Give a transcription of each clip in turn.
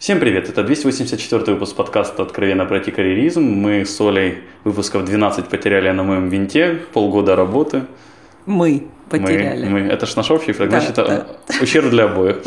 Всем привет, это 284 выпуск подкаста «Откровенно пройти карьеризм». Мы с Олей выпусков 12 потеряли на моем винте, полгода работы. Мы потеряли. Мы, мы. Это ж наш общий фраг, Да, значит, да. ущерб для обоих.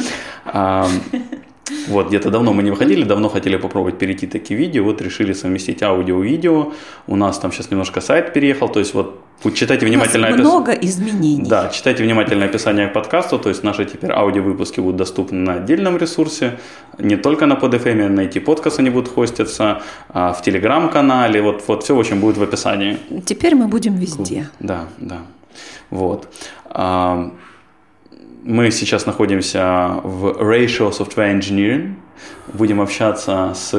Вот, где-то давно мы не выходили, давно хотели попробовать перейти такие видео, вот решили совместить аудио и видео. У нас там сейчас немножко сайт переехал, то есть вот читайте У нас внимательно опис- много изменений. Да, читайте внимательное описание к подкасту, то есть наши теперь аудиовыпуски будут доступны на отдельном ресурсе, не только на PodFM, найти подкаст они будут хоститься, а, в телеграм-канале, вот, вот все очень будет в описании. Теперь мы будем везде. Да, да. Вот. Мы сейчас находимся в Ratio Software Engineering. Будем общаться с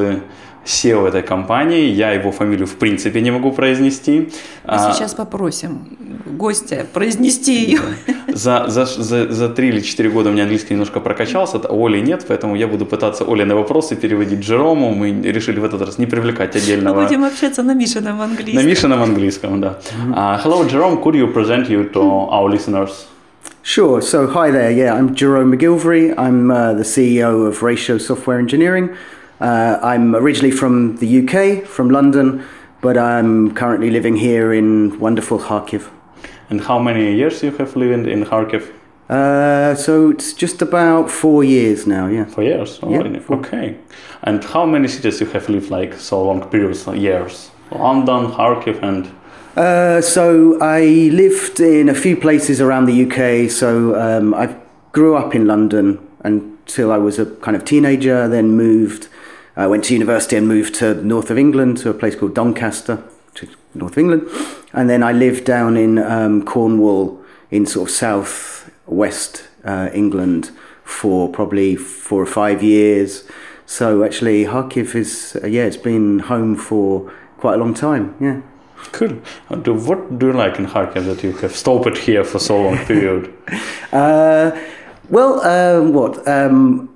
SEO этой компании. Я его фамилию в принципе не могу произнести. Мы А, сейчас попросим гостя произнести ее. За, за, за, за 3 или 4 года у меня английский немножко прокачался, а Оли нет, поэтому я буду пытаться Олины вопросы переводить Джерому. Мы решили в этот раз не привлекать Мы отдельного... будем общаться на Мишином На английском. Мишином английском, да. Uh, hello, Jerome. Could you present you to our listeners? Sure. So, hi there. Yeah, I'm Jerome MacGillivray. I'm uh, the CEO of Ratio Software Engineering. Uh, I'm originally from the UK, from London, but I'm currently living here in wonderful Kharkiv. And how many years you have lived in Kharkiv? Uh, so it's just about four years now. Yeah. Four years already. four. Okay. And how many cities you have lived like so long periods, years? London, Kharkiv, and Uh, so I lived in a few places around the UK. So um, I grew up in London until I was a kind of teenager. Then moved. I went to university and moved to north of England to a place called Doncaster, which is north of England. And then I lived down in um, Cornwall, in sort of south west uh, England, for probably four or five years. So actually, Kharkiv is uh, yeah, it's been home for quite a long time. Yeah. Cool. Uh, what do you like in Kharkiv that you have stopped here for so long period? Uh, well, um, what? Um,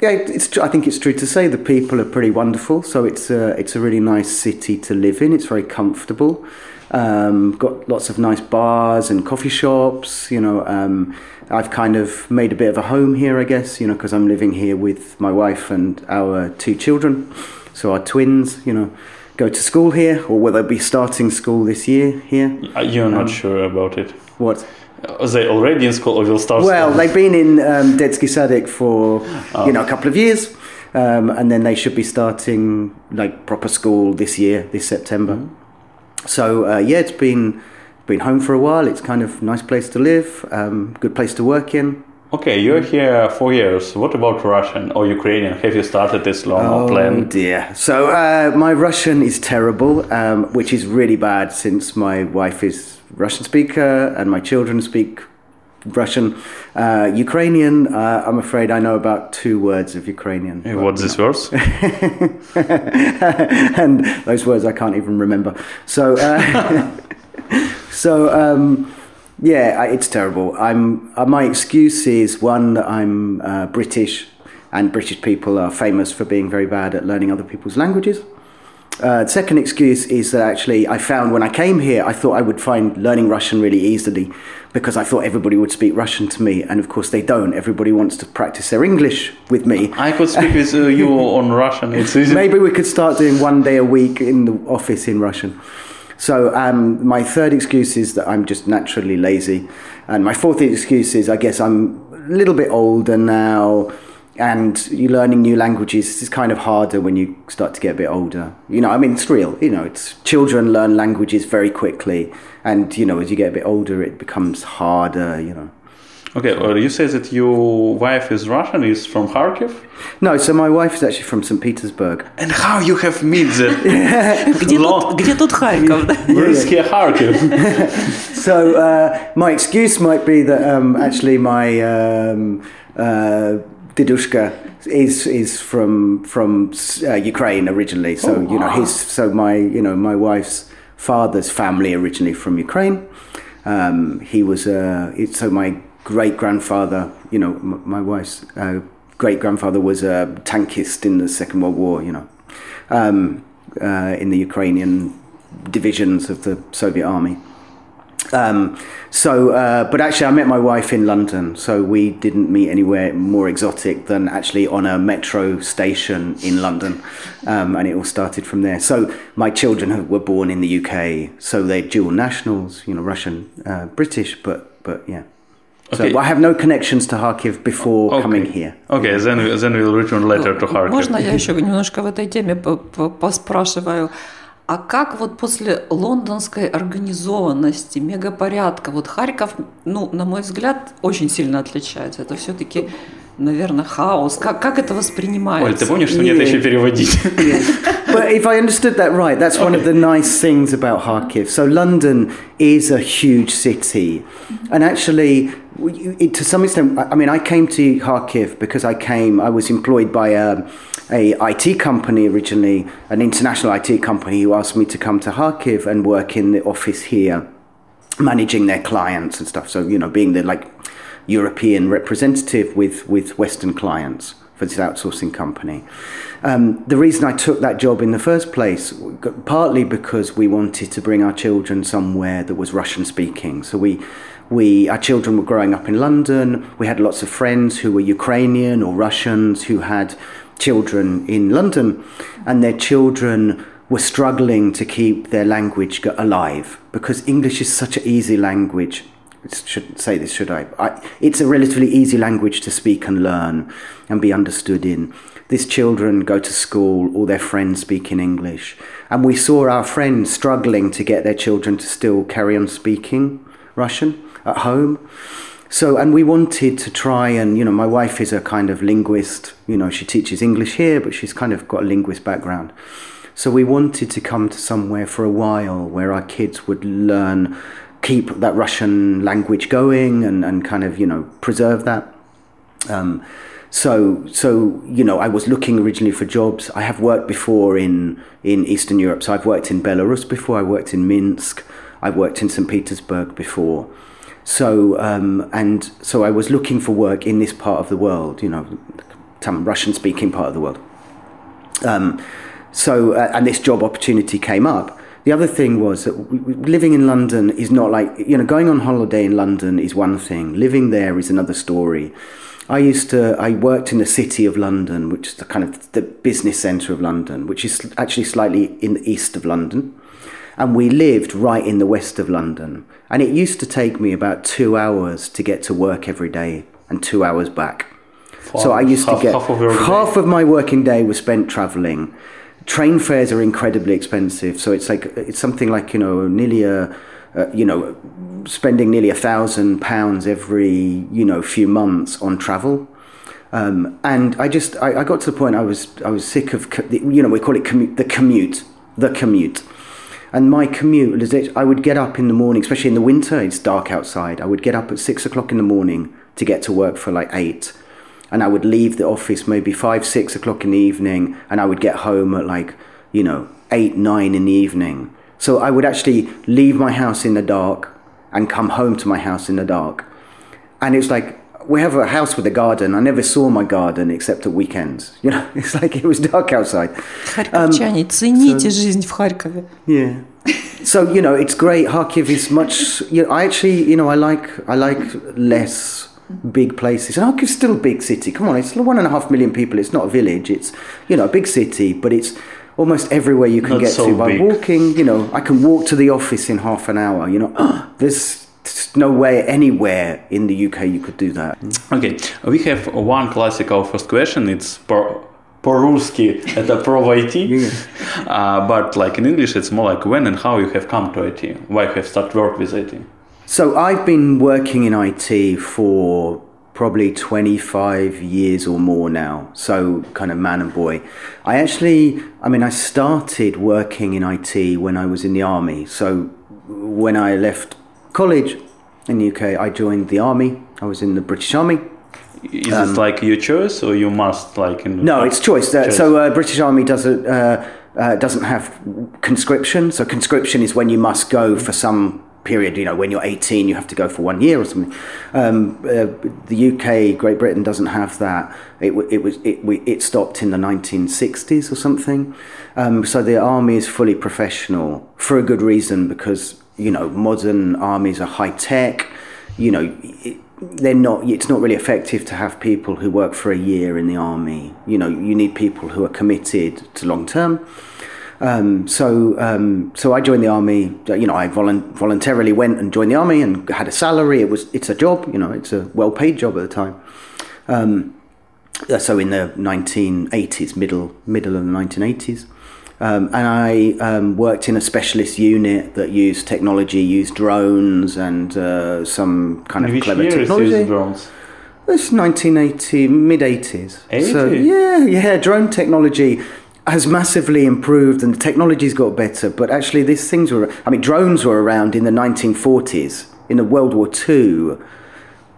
yeah, it's. I think it's true to say the people are pretty wonderful. So it's a, it's a really nice city to live in. It's very comfortable. Um, got lots of nice bars and coffee shops. You know, um, I've kind of made a bit of a home here, I guess. You know, because I'm living here with my wife and our two children. So our twins, you know, go to school here, or will they be starting school this year here? Uh, You're not sure about it. What? Are they already in school or will start Well, school? they've been in um, Detsky Sadik for you know a couple of years, um, and then they should be starting like proper school this year, this September. So uh, yeah, it's been been home for a while. It's kind of nice place to live, um, good place to work in. Okay, you're here four years. What about Russian or Ukrainian? Have you started this long or Oh plan? dear. So uh, my Russian is terrible, um, which is really bad since my wife is Russian speaker and my children speak Russian. Uh, Ukrainian, uh, I'm afraid I know about two words of Ukrainian. but, What's this verse? and those words I can't even remember. So, uh, so um, yeah, I, it's terrible. I'm uh, my excuse is one that I'm uh, British, and British people are famous for being very bad at learning other people's languages. Uh, second excuse is that actually I found when I came here, I thought I would find learning Russian really easily because I thought everybody would speak Russian to me, and of course they don't. Everybody wants to practice their English with me. I could speak with uh, you on Russian. It's easy. Maybe we could start doing one day a week in the office in Russian. So um, my third excuse is that I'm just naturally lazy, and my fourth excuse is I guess I'm a little bit older now, and you learning new languages is kind of harder when you start to get a bit older. You know, I mean, it's real. You know, it's children learn languages very quickly, and you know, as you get a bit older, it becomes harder. You know. Okay, uh, you say that your wife is Russian, is from Kharkiv? No, so my wife is actually from St. Petersburg. And how you have met that? Где Long- тут, где тут Харьков? да? Where is here Kharkiv? So uh, my excuse might be that um, actually my um, uh, didushka is is from from uh, Ukraine originally. So Oh, you know wow. his so my you know my wife's father's family originally from Ukraine. Um, he was uh, it, so my great grandfather. You know m- my wife's uh, great grandfather was a tankist in the Second World War. You know um, uh, in the Ukrainian divisions of the Soviet army. Um, so, uh, but actually, I met my wife in London, so we didn't meet anywhere more exotic than actually on a metro station in London, um, and it all started from there. So, my children were born in the UK, so they're dual nationals, you know, Russian, uh, British, but but yeah. Okay. So I have no connections to Kharkiv before coming here. Okay, then, we- then we'll return later to Kharkiv. Можно я еще немножко в этой теме по- по- поспрашиваю? А как вот после лондонской организованности, мегапорядка, вот Харьков, ну, на мой взгляд, очень сильно отличается. Это все-таки, наверное, хаос. Как, как это воспринимается? Оль, ты помнишь, что мне это еще переводить? but if I understood that right, that's one of the nice things about Kharkiv. So London is a huge city, and actually, to some extent, I mean, I came to Kharkiv because I came. I was employed by a, a IT company originally, an international IT company, who asked me to come to Kharkiv and work in the office here, managing their clients and stuff. So you know, being the like European representative with with Western clients for this outsourcing company. Um, the reason I took that job in the first place, partly because we wanted to bring our children somewhere that was Russian speaking. So we, we, our children were growing up in London. We had lots of friends who were Ukrainian or Russians who had children in London, and their children were struggling to keep their language alive because English is such an easy language I shouldn't say this, should I? I? It's a relatively easy language to speak and learn and be understood in. These children go to school, all their friends speak in English. And we saw our friends struggling to get their children to still carry on speaking Russian at home. So, and we wanted to try and, you know, my wife is a kind of linguist. You know, she teaches English here, but she's kind of got a linguist background. So we wanted to come to somewhere for a while where our kids would learn, keep that Russian language going and, and kind of, you know, preserve that. Um, so, so you know, I was looking originally for jobs. I have worked before in in Eastern Europe. So I've worked in Belarus before. I worked in Minsk. I've worked in St. Petersburg before. So, um, and so I was looking for work in this part of the world. You know, some Russian-speaking part of the world. Um, so, uh, and this job opportunity came up. The other thing was that living in London is not like, you know, going on holiday in London is one thing, living there is another story. I used to, I worked in the city of London, which is the kind of the business centre of London, which is actually slightly in the east of London. And we lived right in the west of London. And it used to take me about two hours to get to work every day and two hours back. So I used Half- to get half of half of my working day was spent traveling. Train fares are incredibly expensive, so it's like it's something like you know nearly a, uh, you know, spending nearly a thousand pounds every you know few months on travel. Um, and I just I, I got to the point I was I was sick of you know we call it commu- the commute the commute. And my commute was that I would get up in the morning, especially in the winter, it's dark outside. I would get up at six o'clock in the morning to get to work for like eight. And I would leave the office maybe five, six o'clock in the evening, and I would get home at like, you know, eight, nine in the evening. So I would actually leave my house in the dark and come home to my house in the dark. And it's like, we have a house with a garden. I never saw my garden except at weekends. You know, it's like it was dark outside. Харьковчане, цените жизнь в Харькове. Yeah. So you know, it's great. Kharkiv is much. You know, I actually, you know, I like I like less big places. And Kharkiv's still a big city. Come on, it's one and a half million people. It's not a village. It's you know a big city, but it's almost everywhere you can Not get so to by big. walking. You know, I can walk to the office in half an hour. You know, there's there's no way anywhere in the UK you could do that. Okay, we have one classical first question. It's по по-русски это про IT, uh, but like in English it's more like when and how you have come to IT, why you have started work with IT. So I've been working in IT for probably 25 years or more now. So kind of man and boy. I actually, I mean, I started working in IT when I was in the army. So when I left college in the UK, I joined the army. I was in the British Army. Is it like your choice or you must like in Um, No, it's choice. Uh, Choice. So uh, British Army doesn't uh, uh, doesn't have conscription. So conscription is when you must go for some period. You know, when you're 18, you have to go for one year or something. Um, uh, the UK, Great Britain doesn't have that. It, it was it, we, it stopped in the 1960s or something. Um, so the army is fully professional for a good reason because you know, modern armies are high tech. You know, they're not. It's not really effective to have people who work for a year in the army. You know, you need people who are committed to long term. Um, so, um, so I joined the army. You know, I volu- voluntarily went and joined the army and had a salary. It was, it's a job. You know, it's a well-paid job at the time. Um, so in the 1980s, middle middle of the 1980s. Um, and I um, worked in a specialist unit that used technology, used drones and uh, some kind of Which clever year is technology. used drones? It's 1980, mid 80s. 80? So yeah, yeah, drone technology has massively improved and the technology's got better. But actually, these things were, I mean, drones were around in the 1940s. In the World War II,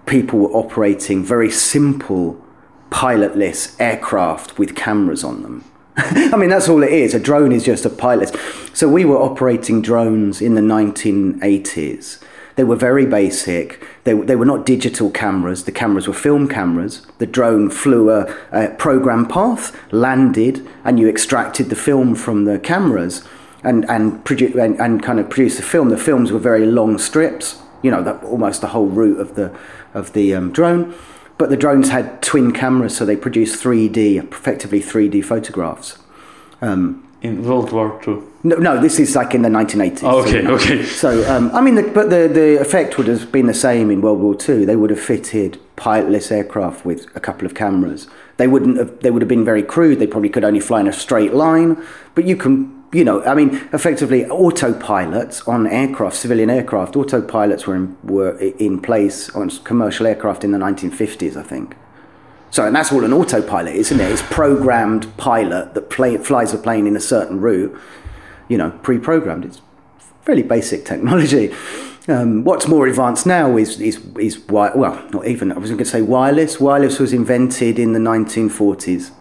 people were operating very simple pilotless aircraft with cameras on them. I mean, that's all it is. A drone is just a pilot. So we were operating drones in the 1980s. They were very basic. They, they were not digital cameras. The cameras were film cameras. The drone flew a, a program path, landed, and you extracted the film from the cameras and, and, produ- and, and kind of produced the film. The films were very long strips, you know, that, almost the whole route of the, of the um, drone. But the drones had twin cameras, so they produced 3D, effectively 3D photographs. Um, In World War II. no, no, this is like in the 1980s. Oh, okay, so, okay. So, um, I mean, the, but the, the effect would have been the same in World War II. They would have fitted pilotless aircraft with a couple of cameras. They wouldn't have. They would have been very crude. They probably could only fly in a straight line. But you can, you know, I mean, effectively, autopilots on aircraft, civilian aircraft, autopilots were in, were in place on commercial aircraft in the 1950s, I think. So, and that's all an autopilot is, isn't it? It's programmed pilot that play, flies a plane in a certain route, you know, pre-programmed. It's fairly basic technology. Um, what's more advanced now is is is wi- well, not even. I was going to say wireless. Wireless was invented in the 1940s.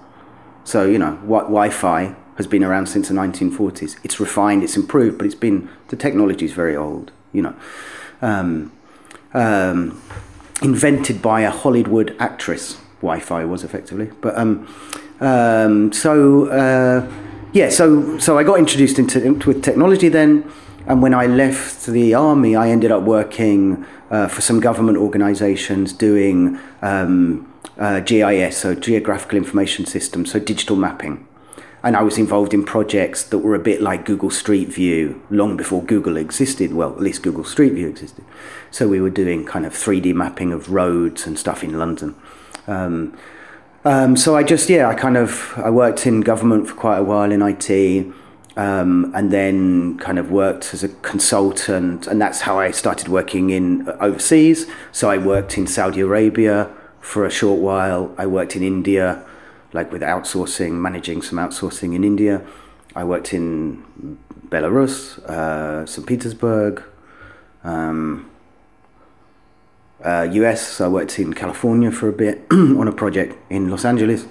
So you know, wi- Wi-Fi has been around since the 1940s. It's refined, it's improved, but it's been the technology is very old. You know. Um, um, invented by a Hollywood actress. Wi-Fi was effectively, but um, um, so uh, yeah, so so I got introduced into, into with technology then, and when I left the army, I ended up working uh, for some government organisations doing um, uh, GIS, so geographical information systems, so digital mapping. And I was involved in projects that were a bit like Google Street View long before Google existed. Well, at least Google Street View existed. So we were doing kind of 3D mapping of roads and stuff in London. Um, um, so I just, yeah, I kind of, I worked in government for quite a while in IT. Um, and then kind of worked as a consultant, and that's how I started working in uh, overseas. So I worked in Saudi Arabia for a short while. I worked in India, like with outsourcing, managing some outsourcing in India. I worked in Belarus, uh, St. Petersburg, um, uh, US. I worked in California for a bit on a project in Los Angeles.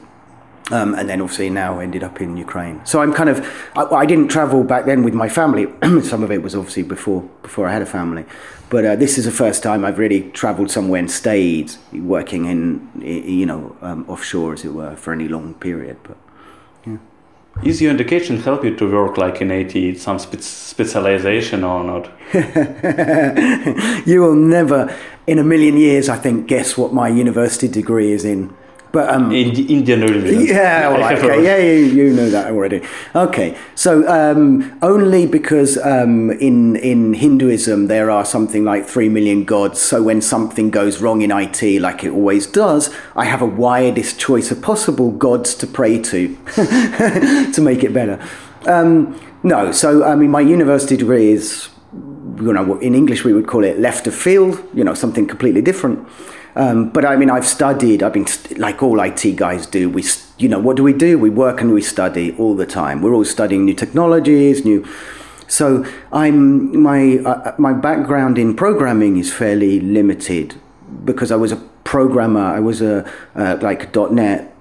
Um, and then obviously now ended up in Ukraine. So I'm kind of I, I didn't travel back then with my family. Some of it was obviously before before I had a family, but uh, this is the first time I've really travelled somewhere and stayed working in you know um, offshore as it were for any long period. But yeah. Is your education help you to work like in IT, some spe- specialization or not? you will never, in a million years, I think, guess what my university degree is in. But um, In Indian religion. Yeah, all right, okay. Yeah, you, you know that already. Okay, so um, only because um, in in Hinduism there are something like three million gods. So when something goes wrong in IT, like it always does, I have a widest choice of possible gods to pray to to make it better. Um, no, so I mean, my university degree is, you know, in English we would call it left of field. You know, something completely different. Um, but I mean, I've studied. I've been st- like all IT guys do. We, you know, what do we do? We work and we study all the time. We're always studying new technologies, new. So I'm my uh, my background in programming is fairly limited because I was a programmer. I was a uh, like .NET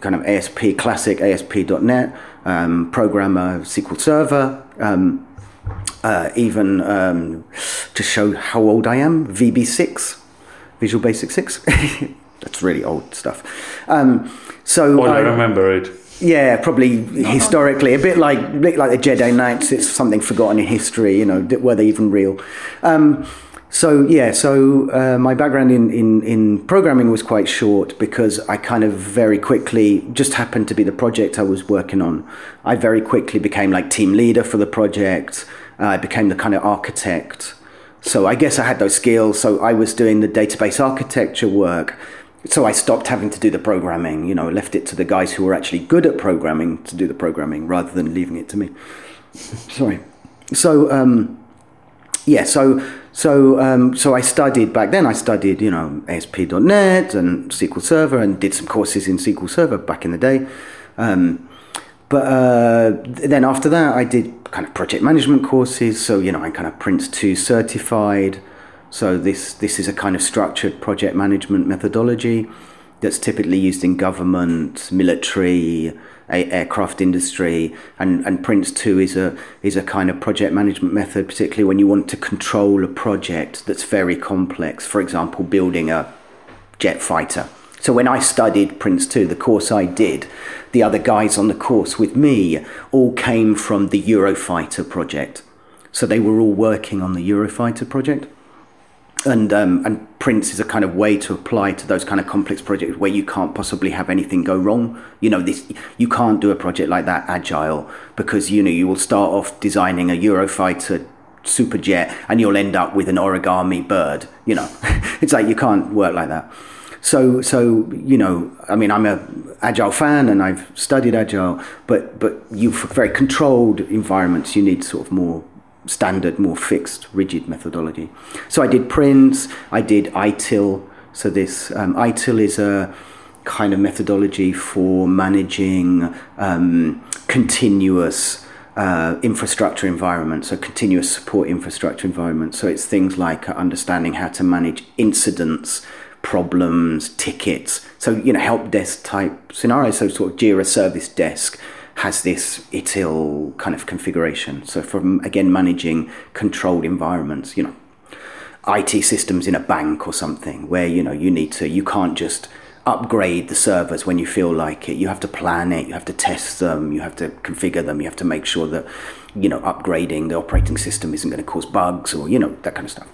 kind of ASP classic ASP.NET um, programmer, SQL Server. Um, uh, even um, to show how old I am, VB6, Visual Basic 6. That's really old stuff. Um, so Oh, I I- remember it. Yeah, probably historically, a bit like a bit like the Jedi Knights. It's something forgotten in history. You know, were they even real? Um, so yeah, so uh, my background in, in, in programming was quite short because I kind of very quickly just happened to be the project I was working on. I very quickly became like team leader for the project. Uh, I became the kind of architect. So I guess I had those skills. So I was doing the database architecture work so I stopped having to do the programming, you know, left it to the guys who were actually good at programming to do the programming rather than leaving it to me. Sorry. So, um, yeah, so so um, so I studied back then. I studied, you know, ASP.NET and SQL Server, and did some courses in SQL Server back in the day. Um, but uh, then after that, I did kind of project management courses. So you know, I'm kind of Prince Two certified. So this this is a kind of structured project management methodology that's typically used in government, military, aircraft industry, and, and Prince Two is a is a kind of project management method, particularly when you want to control a project that's very complex. For example, building a jet fighter. So when I studied Prince 2, the course I did, the other guys on the course with me all came from the Eurofighter project. So they were all working on the Eurofighter project and um, and Prince is a kind of way to apply to those kind of complex projects where you can't possibly have anything go wrong. You know, this you can't do a project like that agile because you know you will start off designing a Eurofighter super jet and you'll end up with an origami bird. You know, it's like you can't work like that. So so you know, I mean, I'm a agile fan and I've studied agile, but but you for very controlled environments you need sort of more standard, more fixed, rigid methodology. So I did Prince, I did ITIL. So this um, ITIL is a kind of methodology for managing um, continuous uh, infrastructure environment, so continuous support infrastructure environment. So it's things like understanding how to manage incidents, problems, tickets. So you know, help desk type scenarios. So sort of Jira Service Desk has this ITIL kind of configuration. So from again managing controlled environments, you know, IT systems in a bank or something where you know you need to you can't just upgrade the servers when you feel like it. You have to plan it, you have to test them, you have to configure them, you have to make sure that you know upgrading the operating system isn't going to cause bugs or you know that kind of stuff.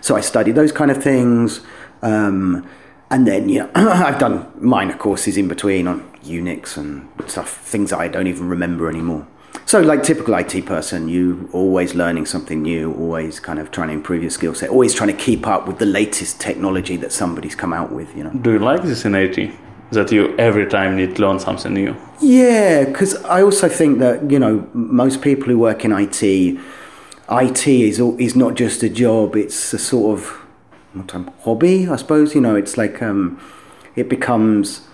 So I studied those kind of things. Um, and then you know I've done minor courses in between on Unix and stuff, things I don't even remember anymore. So, like typical IT person, you always learning something new, always kind of trying to improve your skill set, always trying to keep up with the latest technology that somebody's come out with. You know. Do you like this in IT? That you every time need to learn something new. Yeah, because I also think that you know most people who work in IT, IT is is not just a job; it's a sort of hobby, I suppose. You know, it's like um, it becomes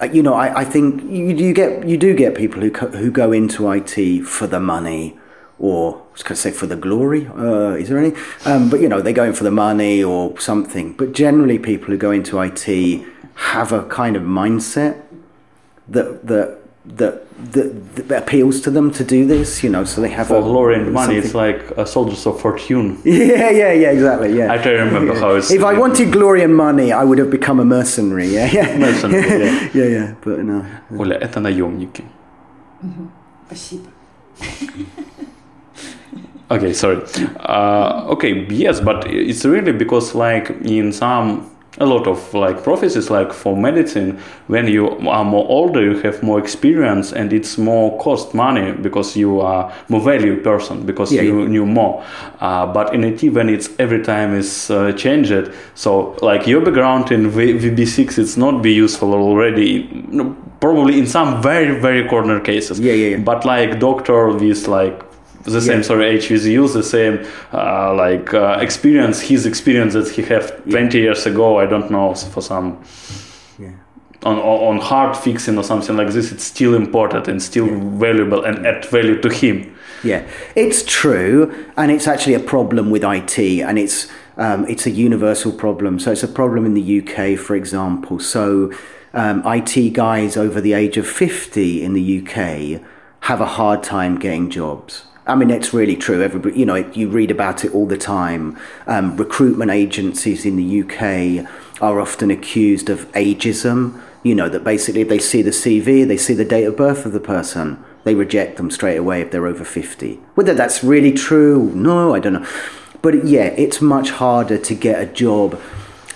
uh, you know, I, I think you, get you do get people who who go into IT for the money, or I say for the glory. Uh, is there any? Um, but you know, they go in for the money or something. But generally, people who go into IT have a kind of mindset that that that, that, that appeals to them to do this, you know, so they have for a, glory and money. It's like a soldiers of fortune. Yeah, yeah, yeah, exactly. Yeah, I try to remember how it's. If I wanted glory and money, I would have become a mercenary. Yeah, yeah, mercenary. Yeah, yeah, yeah. But no. Оля, это наемники. Спасибо. okay, sorry. Uh, okay, yes, but it's really because like in some a lot of like prophecies like for medicine when you are more older you have more experience and it's more cost money because you are more value person because yeah, you yeah. knew more uh, but in it when it's every time is uh, changed so like your background in v- vb6 it's not be useful already probably in some very very corner cases yeah, yeah, yeah. but like doctor with like the same yeah. sorry age with you the same uh, like uh, experience his experience that he had 20 yeah. years ago i don't know for some yeah. on, on hard fixing or something like this it's still important and still valuable and add value to him yeah it's true and it's actually a problem with it and it's um, it's a universal problem so it's a problem in the uk for example so um, it guys over the age of 50 in the uk have a hard time getting jobs I mean, it's really true. Everybody, you know, you read about it all the time. Um, recruitment agencies in the UK are often accused of ageism You know, that basically if they see the CV, they see the date of birth of the person, they reject them straight away if they're over 50. Whether that's really true, no, I don't know. But yeah, it's much harder to get a job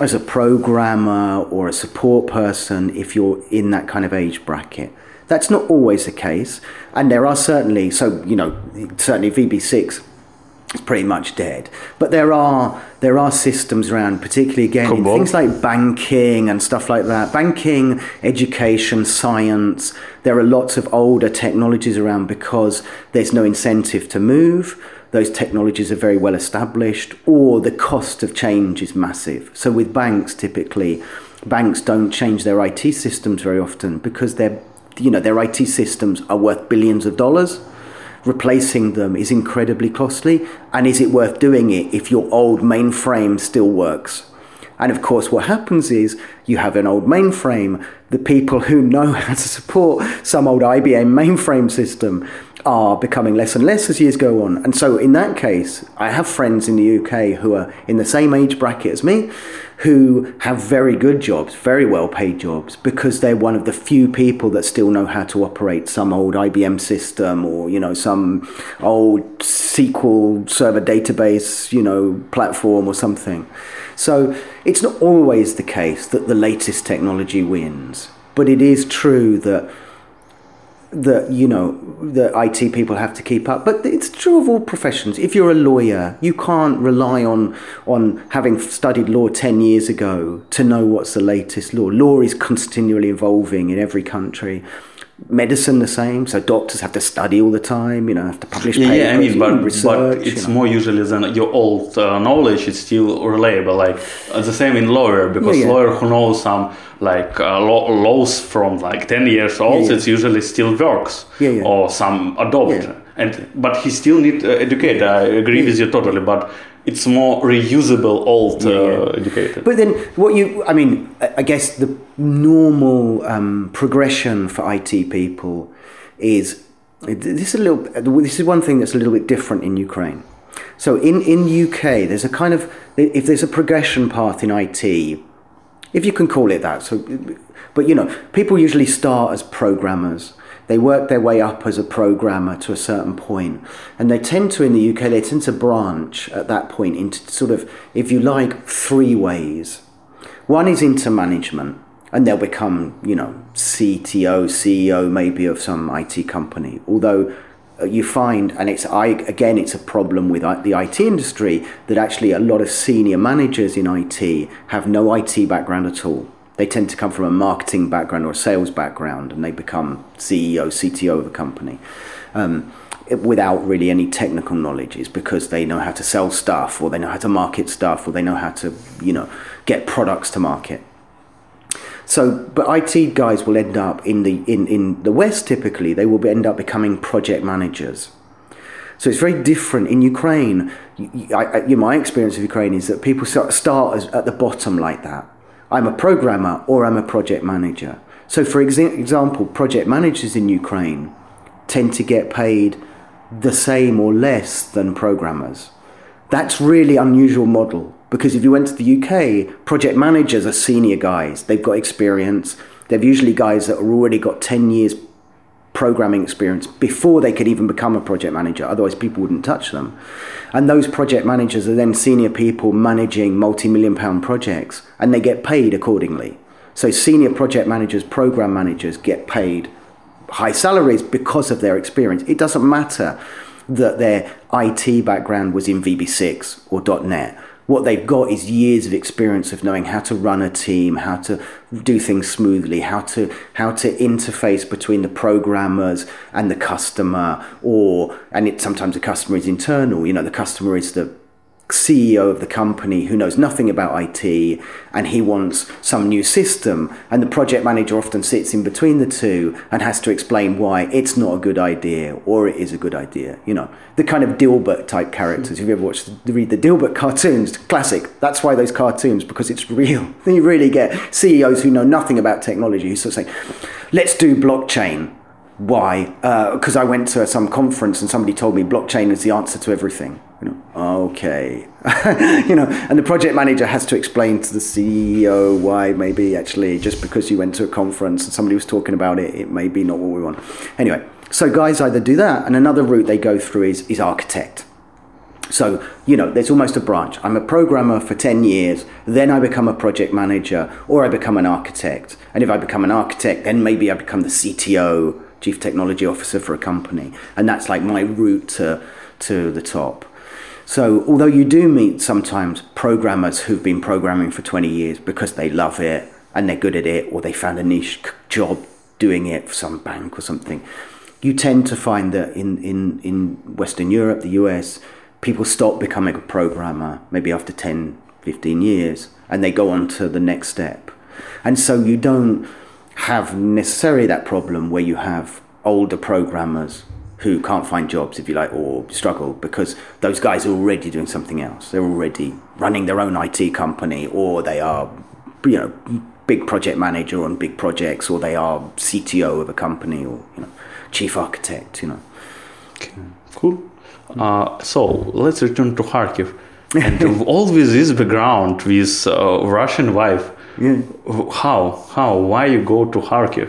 as a programmer or a support person if you're in that kind of age bracket. That's not always the case. And there are certainly, so, you know, certainly VB6 is pretty much dead. But there are there are systems around, particularly again in things like banking and stuff like that. Banking, education, science. There are lots of older technologies around because there's no incentive to move. Those technologies are very well established, or the cost of change is massive. So with banks, typically, banks don't change their IT systems very often because their you know their IT systems are worth billions of dollars replacing them is incredibly costly. And is it worth doing it if your old mainframe still works? And of course, what happens is you have an old mainframe. The people who know how to support some old IBM mainframe system are becoming less and less as years go on. And so, in that case, I have friends in the UK who are in the same age bracket as me who have very good jobs, very well paid jobs, because they're one of the few people that still know how to operate some old IBM system or, you know, some old SQL server database, you know, platform or something. So it's not always the case that the latest technology wins, but it is true that that you know the IT people have to keep up. But it's true of all professions. If you're a lawyer, you can't rely on on having studied law ten years ago to know what's the latest law. Law is continually evolving in every country medicine the same so doctors have to study all the time you know have to publish yeah, papers, yeah i mean but, research, but it's you know. more usually than your old uh, knowledge is still reliable like uh, the same in lawyer because Yeah, yeah. lawyer who knows some like uh, law, laws from like 10 years old Yeah, it's usually still works Yeah, yeah. or some adopt and but he still need uh, educate i agree with you totally but it's more reusable old uh, yeah. educated But then, what you, I mean, I I guess the normal um, progression for IT people is this is a little. This is one thing that's a little bit different in Ukraine. So in in UK, there's a kind of if there's a progression path in IT, if you can call it that. So, but you know, people usually start as programmers. They work their way up as a programmer to a certain point, and they tend to in the UK they tend to branch at that point into sort of, if you like, three ways. One is into management, and they'll become, you know, CTO, CEO maybe of some IT company. Although uh, you find, and it's I again, it's a problem with the IT industry that actually a lot of senior managers in IT have no IT background at all. They tend to come from a marketing background or a sales background, and they become CEO, CTO of a company. Um, it- without really any technical knowledge is because they know how to sell stuff or they know how to market stuff or they know how to you know get products to market so, but IT guys will end up in the in, in the West typically they will end up becoming project managers. So it's very different in Ukraine. I, I- you know, my experience of Ukraine is that people start, start as, at the bottom like that. I'm a programmer or I'm a project manager. So, for exa- example, project managers in Ukraine tend to get paid the same or less than programmers. That's really unusual model because if you went to the UK, project managers are senior guys. They've got experience. They've usually guys that have already got 10 years programming experience before they could even become a project manager. Otherwise, people wouldn't touch them. And those project managers are then senior people managing multi million pound projects and they get paid accordingly. So, senior project managers, program managers get paid high salaries because of their experience. It doesn't matter that their IT background was in VB6 or .NET. What they've got is years of experience of knowing how to run a team, how to do things smoothly, how to how to interface between the programmers and the customer, or and it sometimes the customer is internal. You know, the customer is the CEO of the company who knows nothing about IT and he wants some new system and the project manager often sits in between the two and has to explain why it's not a good idea or it is a good idea you know. The kind of Dilbert type characters. If you ever watched read the Dilbert cartoons? Classic. That's why those cartoons because it's real. You really get CEOs who know nothing about technology who sort of say let's do blockchain. Why? Uh, because I went to some conference and somebody told me blockchain is the answer to everything You know, okay. you know, and the project manager has to explain to the CEO why maybe actually just because you went to a conference and somebody was talking about it, it may be not what we want. Anyway, so guys either do that, and another route they go through is, is architect. So, you know, there's almost a branch. I'm a programmer for 10 years, then I become a project manager, or I become an architect. And if I become an architect, then maybe I become the CTO, Chief Technology Officer for a company. And that's like my route to, to the top. So, although you do meet sometimes programmers who've been programming for 20 years because they love it and they're good at it, or they found a niche job doing it for some bank or something, you tend to find that in, in, in Western Europe, the US, people stop becoming a programmer maybe after 10, 15 years and they go on to the next step. And so you don't have necessarily that problem where you have older programmers who can't find jobs, if you like, or struggle because those guys are already doing something else. They're already running their own IT company, or they are, you know, big project manager on big projects, or they are CTO of a company, or you know, chief architect. You know. Okay. Cool. Uh, so let's return to Kharkiv. and all with this background, with uh, Russian wife, Yeah. how, how, why you go to Kharkiv?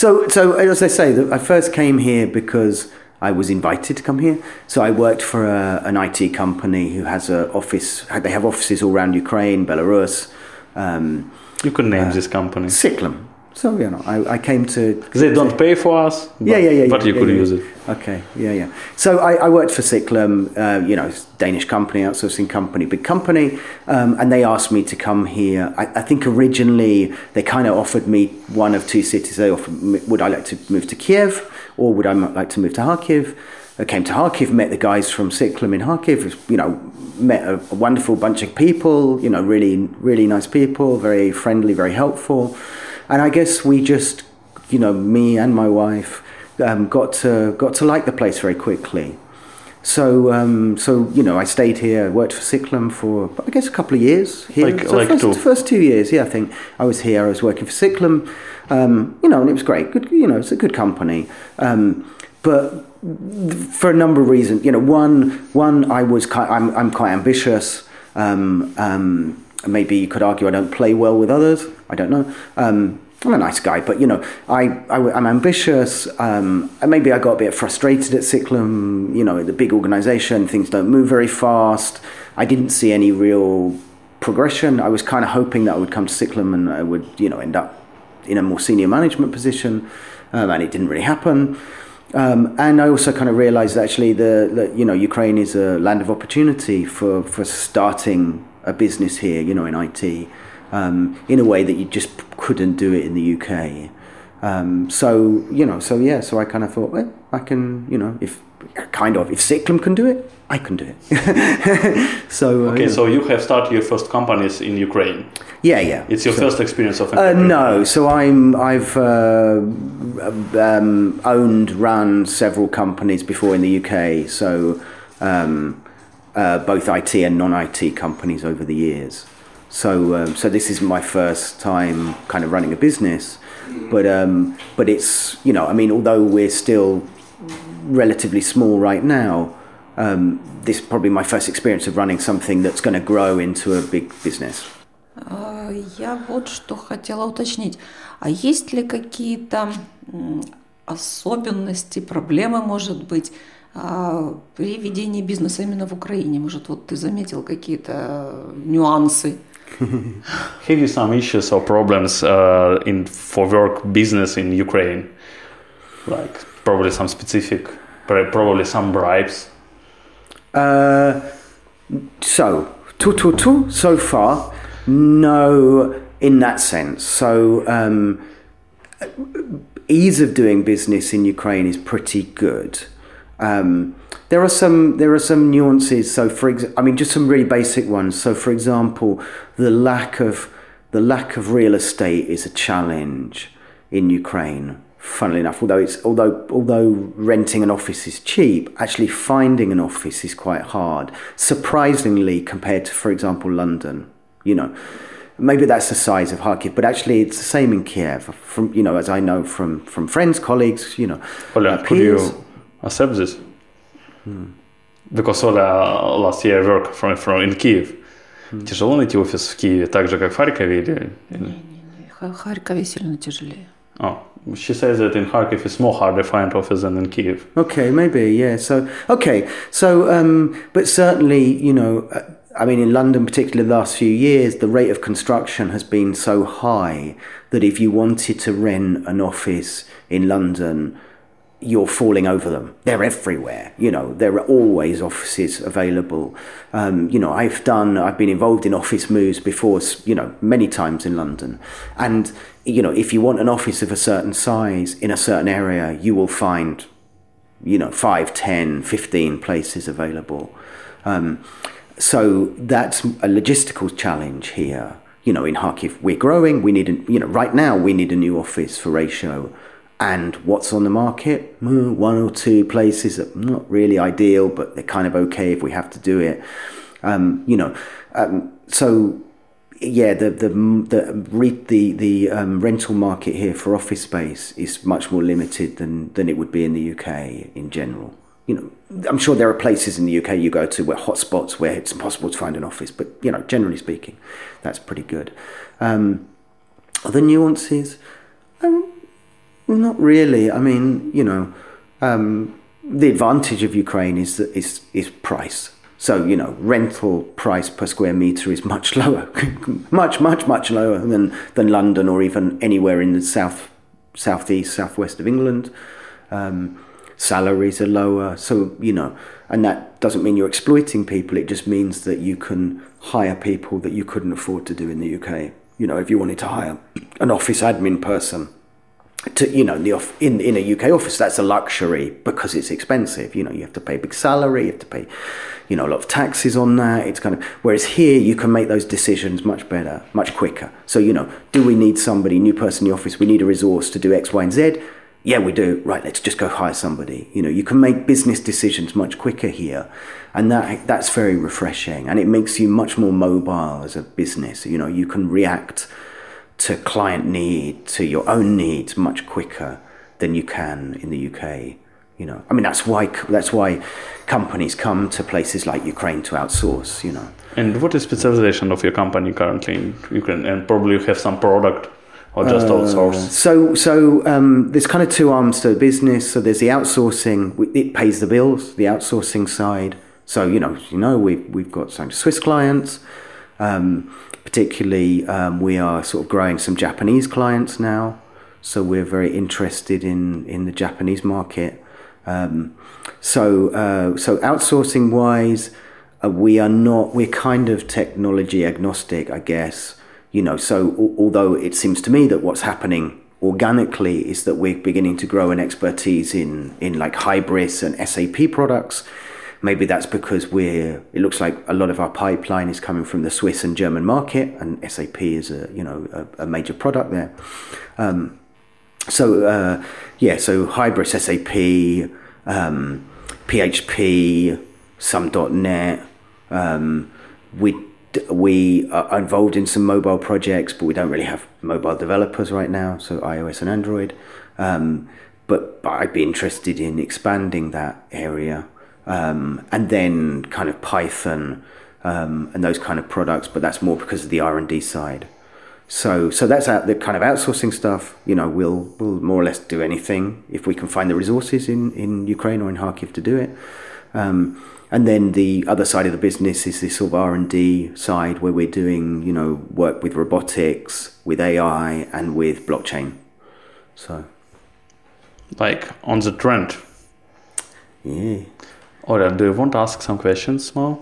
So, so as I say, I first came here because I was invited to come here. So I worked for a, an IT company who has a office. They have offices all around Ukraine, Belarus, um, You could name this company. Ciklum. So you know, I, I came to. They don't pay for us, but, Yeah, yeah, yeah. but yeah, you yeah, could yeah. use it. Okay, yeah, yeah. So I, I worked for Ciklum, uh, you know, Danish company, outsourcing company, big company, um, and they asked me to come here. I, I think originally they kind of offered me one of two cities. They offered, me, would I like to move to Kiev or would I like to move to Kharkiv? I came to Kharkiv, met the guys from Ciklum in Kharkiv, you know, met a, a wonderful bunch of people, you know, really, really nice people, very friendly, very helpful. And I guess we just, you know, me and my wife um, got to got to like the place very quickly. So, um, so you know, I stayed here, worked for Ciklum for I guess a couple of years. Here. Like- so like first, two. first two years, yeah, I think I was here. I was working for Ciklum, um, you know, and it was great. Good, you know, it's a good company. Um, but for a number of reasons, you know, one, one, I was quite, I'm, I'm quite ambitious. Um, um, maybe you could argue I don't play well with others. I don't know. Um, I'm a nice guy, but you know, I, I am ambitious. Um, maybe I got a bit frustrated at Ciklum. You know, the big organisation, things don't move very fast. I didn't see any real progression. I was kind of hoping that I would come to Ciklum and I would, you know, end up in a more senior management position, um, and it didn't really happen. Um, and I also kind of realised that actually the, the you know Ukraine is a land of opportunity for for starting a business here, you know, in IT, um, in a way that you just couldn't do it in the UK. Um, so you know, so yeah, so I kind of thought, well, I can, you know, if kind of if Ciklum can do it, I can do it. so uh, Okay, so you have started your first companies in Ukraine. yeah, yeah, It's your So- first experience of Uh, no, so I'm I've uh, um, owned run several companies before in the UK. So um, uh, both IT and non-IT companies over the years. So um, so this is my first time kind of running a business, but um, but it's you know I mean although we're still relatively small right now. Um, this is probably my first experience of running something that's going to grow into a big business. А, Я вот что хотела уточнить. А есть ли какие-то м, особенности, проблемы, может быть, а, при ведении бизнеса именно в Украине? Может, вот ты заметил какие-то э, нюансы? Have you some issues or problems uh, in for work business in Ukraine? Like probably some specific, probably some bribes. Uh, so, two, two, two, so far, no, in that sense. So, um, ease of doing business in Ukraine is pretty good. Um, there are some there are some nuances. So, for ex- I mean, just some really basic ones. So, for example, the lack of the lack of real estate is a challenge in Ukraine. Funnily enough, although it's although although renting an office is cheap, actually finding an office is quite hard. Surprisingly, compared to, for example, London. You know, maybe that's the size of Kharkiv, but actually it's the same in Kiev. From you know, as I know from from friends, colleagues, you know, Oля, uh, could you peers. accept this? Because Ola last year worked from, from in Kiev. Тяжело найти офис в Киеве, так же, как в Харькове? Или... Не-не-не, в Харькове сильно тяжелее. Oh, she says that in Kharkiv it's more hard to find office than in Kiev. Okay, maybe, yeah. So, okay, so, um, but certainly, you know, uh, I mean, in London, particularly the last few years, the rate of construction has been so high that if you wanted to rent an office in London, you're falling over them. They're everywhere. You know, there are always offices available. Um, you know, I've done, I've been involved in office moves before, you know, many times in London. And, you know, if you want an office of a certain size in a certain area, you will find, you know, 5, 10, 15 places available. Um, so that's a logistical challenge here. You know, in Kharkiv, we're growing. We need, a, you know, right now we need a new office for ratio and what's on the market? Hmm, one or two places that are not really ideal but they're kind of okay if we have to do it. Um, you know um, so yeah the the the the, the um, rental market here for office space is much more limited than than it would be in the UK in general. You know I'm sure there are places in the UK you go to where hotspots where it's impossible to find an office but you know generally speaking that's pretty good. Um, other nuances? Um, not really. I mean, you know, um, the advantage of Ukraine is that is is price. So you know, rental price per square meter is much lower, much much much lower than than London or even anywhere in the south southeast southwest of England. Um, salaries are lower, so you know, and that doesn't mean you're exploiting people. It just means that you can hire people that you couldn't afford to do in the UK. You know, if you wanted to hire an office admin person to you know in the off, in in a UK office that's a luxury because it's expensive. You know you have to pay a big salary you have to pay you know a lot of taxes on that. It's kind of whereas here you can make those decisions much better much quicker. So you know do we need somebody new person in the office we need a resource to do x y and z? Yeah we do. Right let's just go hire somebody. You know you can make business decisions much quicker here. And that that's very refreshing. And it makes you much more mobile as a business. You know you can react to client need, to your own needs much quicker than you can in the UK. You know, I mean that's why that's why companies come to places like Ukraine to outsource. You know. And what is specialization of your company currently in Ukraine? And probably you have some product or just uh, outsource. So so um, there's kind of two arms to the business. So there's the outsourcing; it pays the bills. The outsourcing side. So you know, you know, we've we've got some Swiss clients. Um, particularly, um, we are sort of growing some Japanese clients now, so we're very interested in in the Japanese market. Um, so uh, so outsourcing wise, uh, we are not. We're kind of technology agnostic, I guess. You know, so although it seems to me that what's happening organically is that we're beginning to grow an expertise in in like Hybris and SAP products Maybe that's because we're. It looks like a lot of our pipeline is coming from the Swiss and German market, and SAP is a you know a, a major product there. Um, so uh, yeah, so Hybris SAP, um, PHP, some .NET. Um, we we are involved in some mobile projects, but we don't really have mobile developers right now. So iOS and Android. Um, but, but I'd be interested in expanding that area um, and then kind of Python um, and those kind of products. But that's more because of the R and D side. So so that's out, the kind of outsourcing stuff. You know, we'll we'll more or less do anything if we can find the resources in in Ukraine or in Kharkiv to do it. Um, and then the other side of the business is this sort of R and D side where we're doing you know work with robotics, with AI, and with blockchain. So, like on the trend. Yeah. Оля, do you want to ask some questions more?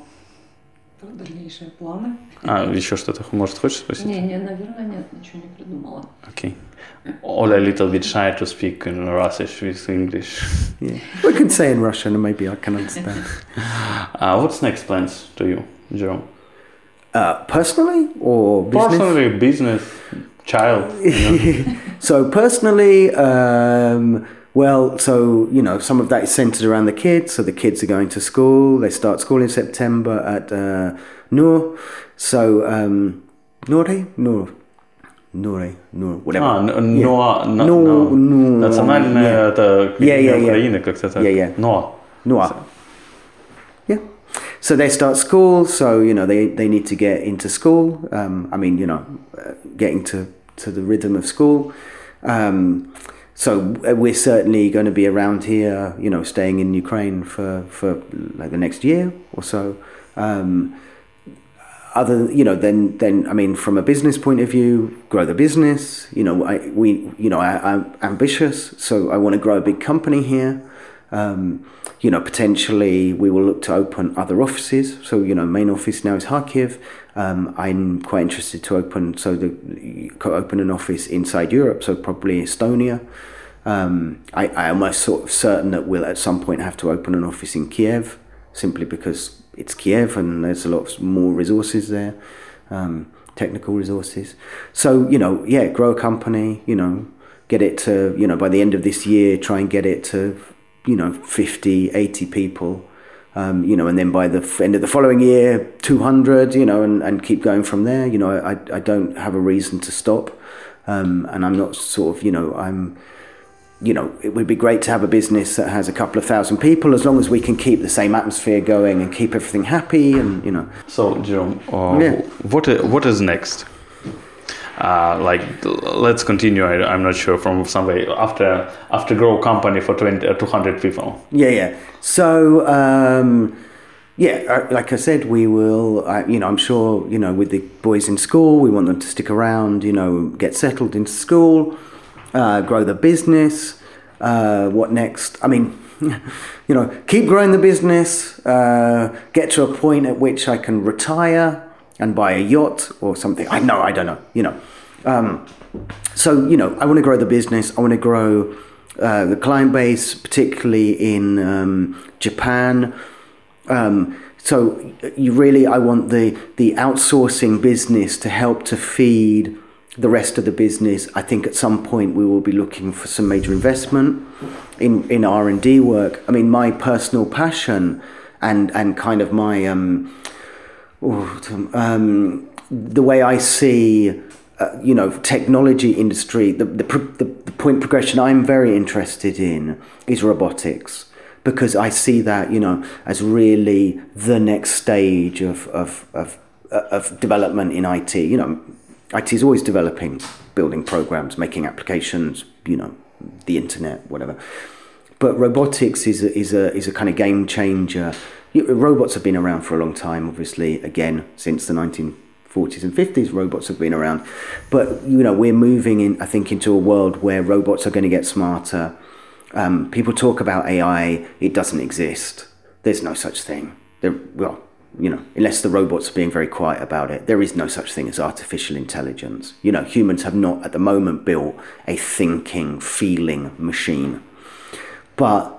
Про дальнейшие планы. А, еще что-то, может, хочешь спросить? Не, не, наверное, нет, ничего не придумала. Okay. Ola a little bit shy to speak in Russian with English. Yeah. We can say in Russian and maybe I can understand. uh, what's next plans to you, Jerome? Uh, personally or business? Personally, business, child. You know? so personally, um, well, so, you know, some of that is centered around the kids. So the kids are going to school. They start school in September at uh, Nur. So, um, Nuri? Nur. Nuri, Nur, whatever. А, Ноа, ну, ну, национальная yeah. это yeah, yeah, Украины, как-то так. Yeah, yeah. Ноа. Noa. Yeah. so they start school. So you know they, they need to get into school. Um, I mean you know, uh, getting to to the rhythm of school. Um, so we're certainly going to be around here, you know, staying in Ukraine for, for like the next year or so. Um, other, you know, then, then I mean, from a business point of view, grow the business. You know, I we, you know, I, I'm ambitious, so I want to grow a big company here. Um, you know, potentially we will look to open other offices. So, you know, main office now is Kharkiv. Um, I'm quite interested to open so the open an office inside Europe. So probably Estonia. Um, I, I am sort of certain that we'll at some point have to open an office in Kiev, simply because it's Kiev and there's a lot more resources there, um, technical resources. So you know, yeah, grow a company. You know, get it to you know by the end of this year, try and get it to you know 50, 80 people. Um, you know, and then by the end of the following year, 200, you know, and, and keep going from there. You know, I, I don't have a reason to stop. Um, and I'm not sort of, you know, I'm, you know, it would be great to have a business that has a couple of thousand people as long as we can keep the same atmosphere going and keep everything happy and, you know. So, Jerome, uh, yeah. what, what is next? Uh, like let's continue. I, am not sure from some way after after grow company for 20 uh, 200 people. Yeah yeah. So um, yeah uh, like i said we will uh, you know i'm sure you know with the boys in school we want them to stick around you know get settled into school uh, grow the business. Uh, what next? I mean you know keep growing the business get to a point at which i can retire and buy a yacht or something. I know, I don't know, you know. Um, so, you know, I want to grow the business. I want to grow uh, the client base, particularly in um, Japan. Um, so, you really, I want the the outsourcing business to help to feed the rest of the business. I think at some point we will be looking for some major investment in in R and D work. I mean, my personal passion and and kind of my um, oh, um, the way I see, uh, you know, technology industry, the, the, the, the point progression I'm very interested in is robotics because I see that, you know, as really the next stage of, of, of, uh, of development in IT. You know, IT is always developing, building programs, making applications, you know, the internet, whatever. But robotics is a, is a, is a kind of game changer robots have been around for a long time, obviously, again, since the 1940s and 50s, robots have been around. But, you know, we're moving in, I think, into a world where robots are going to get smarter. Um, people talk about AI, it doesn't exist. There's no such thing. There, well, you know, unless the robots are being very quiet about it, there is no such thing as artificial intelligence. You know, humans have not at the moment built a thinking, feeling machine. But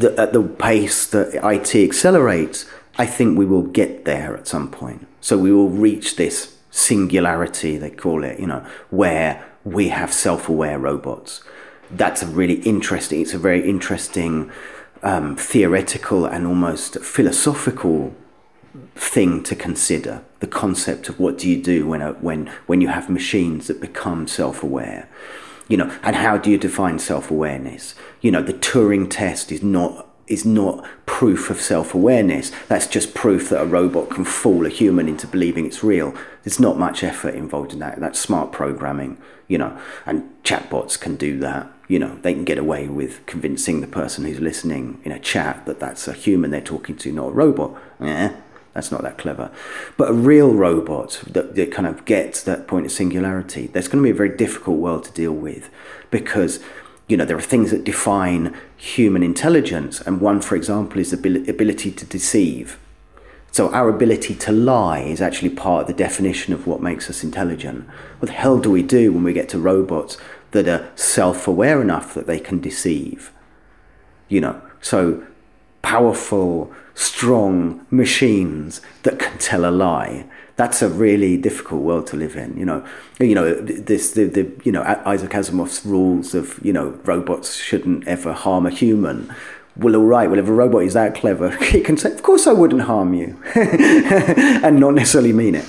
the, at the pace that IT accelerates, I think we will get there at some point. So we will reach this singularity, they call it, you know, where we have self aware robots. That's a really interesting, it's a very interesting um, theoretical and almost philosophical thing to consider the concept of what do you do when, when, when you have machines that become self aware you know and how do you define self-awareness? You know the turing test is not is not proof of self-awareness. That's just proof that a robot can fool a human into believing it's real. There's not much effort involved in that. That's smart programming you know and chatbots can do that. You know they can get away with convincing the person who's listening in a chat that that's a human they're talking to not a robot. Yeah that's not that clever. But a real robot that, that kind of gets that point of singularity, that's going to be a very difficult world to deal with because you know there are things that define human intelligence. And one for example is the ability to deceive. So our ability to lie is actually part of the definition of what makes us intelligent. What the hell do we do when we get to robots that are self-aware enough that they can deceive? You know so powerful strong machines that can tell a lie. That's a really difficult world to live in. You know, you know this the, the you know Isaac Asimov's rules of you know robots shouldn't ever harm a human. Well, all right. Well, if a robot is that clever, it can say, "Of course, I wouldn't harm you," and not necessarily mean it.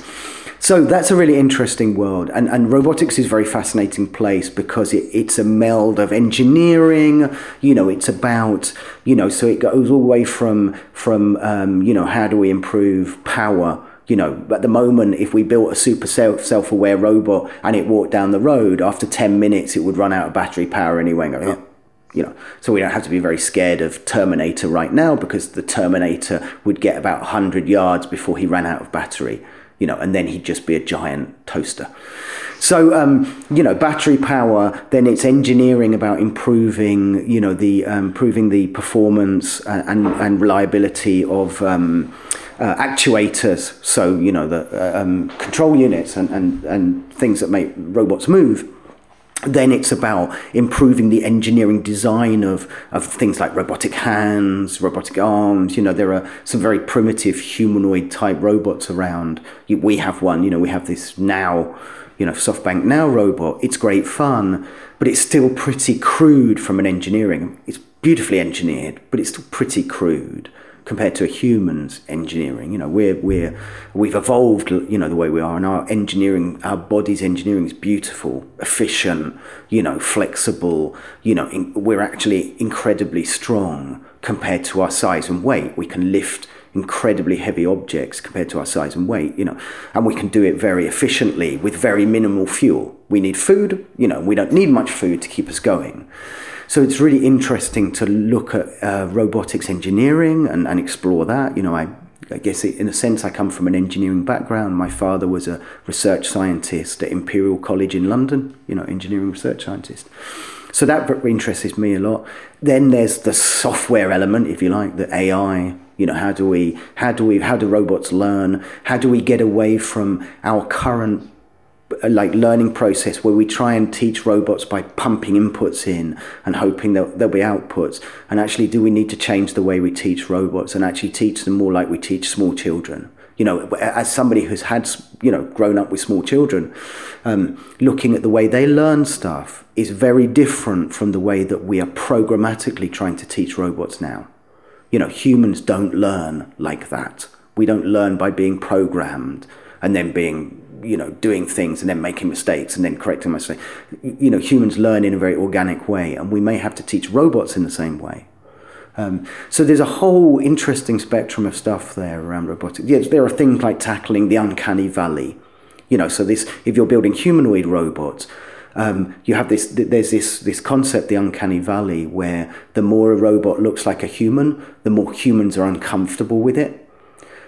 So that's a really interesting world, and and robotics is a very fascinating place because it, it's a meld of engineering. You know, it's about you know, so it goes all the way from from um, you know how do we improve power you know, at the moment, if we built a super self self aware robot and it walked down the road, after ten minutes, it would run out of battery power anyway. And go, "Oh," you know, so we don't have to be very scared of Terminator right now because the Terminator would get about hundred yards before he ran out of battery. You know, and then he'd just be a giant toaster. So, um, you know, battery power. Then it's engineering about improving, you know, the um, improving the performance and, and, and reliability of um, uh, actuators. So, you know, the uh, um, control units and, and, and things that make robots move. Then it's about improving the engineering design of, of things like robotic hands, robotic arms. You know, there are some very primitive humanoid type robots around. We have one, you know, we have this now you know, SoftBank Nao robot, it's great fun, but it's still pretty crude from an engineering. It's beautifully engineered, but it's still pretty crude compared to a human's engineering. You know, we're we're we've evolved, you know, the way we are, and our engineering, our body's engineering is beautiful, efficient, you know, flexible. You know, in, we're actually incredibly strong compared to our size and weight. We can lift incredibly heavy objects compared to our size and weight, you know, and we can do it very efficiently with very minimal fuel. We need food, you know, we don't need much food to keep us going. So it's really interesting to look at uh, robotics engineering and, and explore that. You know, I, I guess it, in a sense I come from an engineering background. My father was a research scientist at Imperial College in London, you know, engineering research scientist. So that interests me a lot. Then there's the software element, if you like, the AI, you know, how do we, how do we, how do robots learn? How do we get away from our current like learning process where we try and teach robots by pumping inputs in and hoping that there'll be outputs. And actually do we need to change the way we teach robots and actually teach them more like we teach small children? You know as somebody who's had you know grown up with small children um, looking at the way they learn stuff is very different from the way that we are programmatically trying to teach robots now. You know, humans don't learn like that. We don't learn by being programmed and then being, you know, doing things and then making mistakes and then correcting mistakes. You know, humans learn in a very organic way, and we may have to teach robots in the same way. Um, so there's a whole interesting spectrum of stuff there around robotics. Yes, there are things like tackling the uncanny valley. You know, so this if you're building humanoid robots, um, you have this there's this this concept the uncanny valley where the more a robot looks like a human the more humans are uncomfortable with it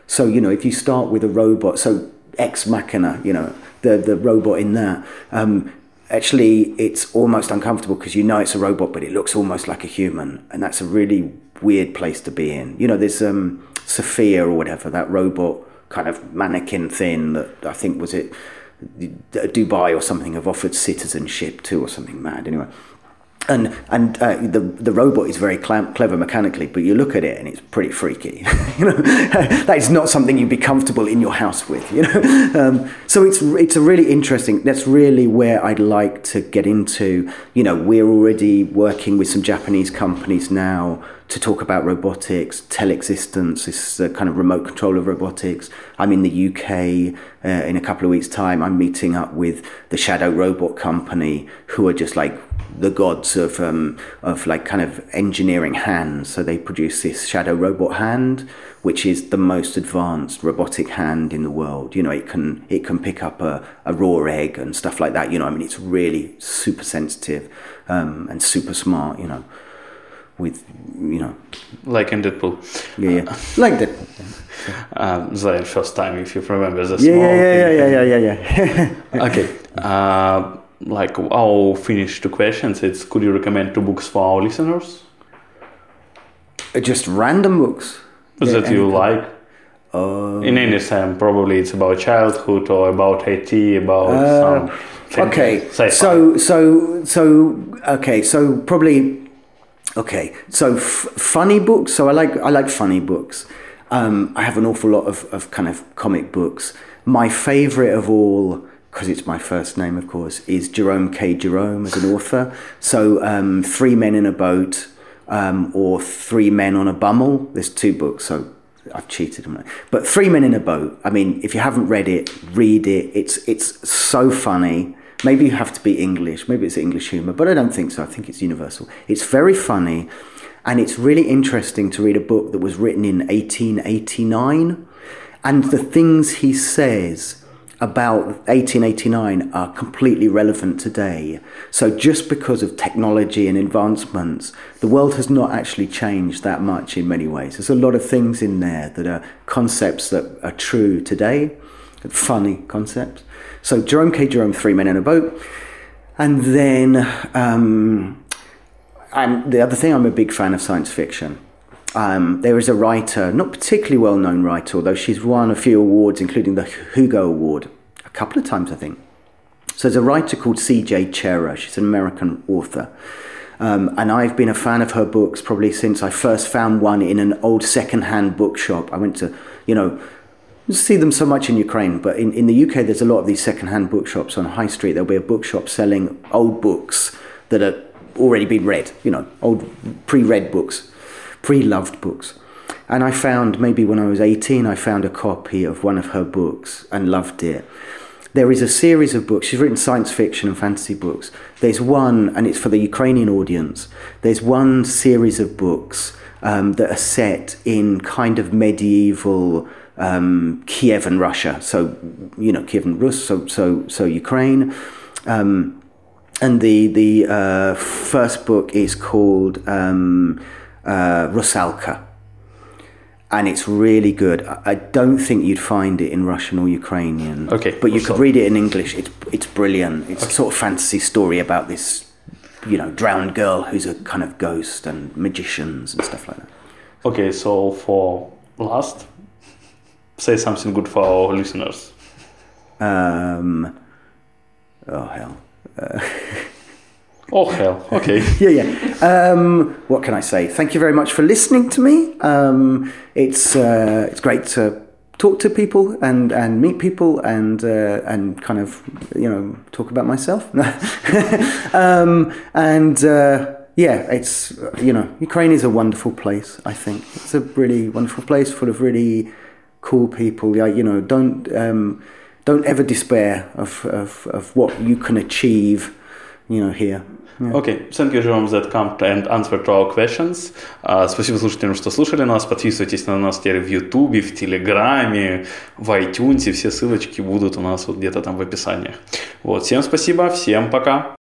so you know if you start with a robot so ex machina you know the the robot in that um, actually it's almost uncomfortable because you know it's a robot but it looks almost like a human and that's a really weird place to be in you know there's um, sophia or whatever that robot kind of mannequin thing that i think was it Dubai or something have offered citizenship to, or something mad. Anyway, and and uh, the the robot is very cl- clever mechanically, but you look at it and it's pretty freaky. you know, that is not something you'd be comfortable in your house with. You know, um, so it's it's a really interesting. That's really where I'd like to get into. You know, we're already working with some Japanese companies now to talk about robotics, telexistence, this kind of remote control of robotics. I'm in the UK uh, in a couple of weeks' time. I'm meeting up with the Shadow Robot Company, who are just like the gods of um, of like kind of engineering hands. So they produce this Shadow Robot hand, which is the most advanced robotic hand in the world. You know, it can it can pick up a, a raw egg and stuff like that. You know, I mean, it's really super sensitive um, and super smart. You know with you know like in Deadpool. Yeah, yeah, like that. Um, the first time, if you remember the yeah, yeah, yeah, yeah, yeah, yeah, yeah, okay. Uh, like I'll finish two questions. It's could you recommend two books for our listeners? Uh, just random books yeah, that you like. Uh, in any sense, probably it's about childhood or about IT, about uh, some. Okay, so so so okay, so probably Okay, so f- funny books. So I like I like funny books. Um, I have an awful lot of, of kind of comic books. My favorite of all, because it's my first name, of course, is Jerome K. Jerome as an author. So um, Three Men in a Boat um, or Three Men on a Bummel. There's two books. So I've cheated. On it. But Three Men in a Boat. I mean, if you haven't read it, read it. It's it's so funny. Maybe you have to be English. Maybe it's English humor, but I don't think so. I think it's universal. It's very funny, and it's really interesting to read a book that was written in 1889, and the things he says about 1889 are completely relevant today. So, just because of technology and advancements, the world has not actually changed that much in many ways. There's a lot of things in there that are concepts that are true today, funny concepts. So, Jerome K. Jerome, Three Men in a Boat. And then, um, the other thing, I'm a big fan of science fiction. Um, there is a writer, not particularly well known writer, although she's won a few awards, including the Hugo Award, a couple of times, I think. So there's a writer called C.J. Cherryh. She's an American author. Um, and I've been a fan of her books probably since I first found one in an old second-hand bookshop. I went to, you know, see them so much in Ukraine, but in, in the UK, there's a lot of these second-hand bookshops on High Street. There'll be a bookshop selling old books that are already been read, you know, old pre-read books pre loved books. And I found, maybe when I was 18, I found a copy of one of her books and loved it. There is a series of books. She's written science fiction and fantasy books. There's one, and it's for the Ukrainian audience. There's one series of books um, that are set in kind of medieval um, Kievan Russia. So, you know, Kievan Rus, so, so, so Ukraine. Um, and the, the uh, first book is called um, uh, Rusalka. And it's really good. I don't think you'd find it in Russian or Ukrainian. Okay. But you could read it in English. It's, it's brilliant. It's okay. a sort of fantasy story about this, you know, drowned girl who's a kind of ghost and magicians and stuff like that. Okay, so for last, say something good for our listeners. Um, oh, hell. Uh, Oh hell! Okay. yeah, yeah. Um, what can I say? Thank you very much for listening to me. Um, it's uh, it's great to talk to people and, and meet people and uh, and kind of you know talk about myself. um, and uh, yeah, it's you know Ukraine is a wonderful place. I think it's a really wonderful place full of really cool people. Yeah, you know, don't um, don't ever despair of, of of what you can achieve. You know here. Yeah. Okay, thank you, Jerome, that come and answer to our questions. Uh, спасибо слушателям, что слушали нас. Подписывайтесь на нас теперь в Ютубе, в Телеграме, в iTunes. Все ссылочки будут у нас вот где-то там в описании. Вот, всем спасибо, всем пока.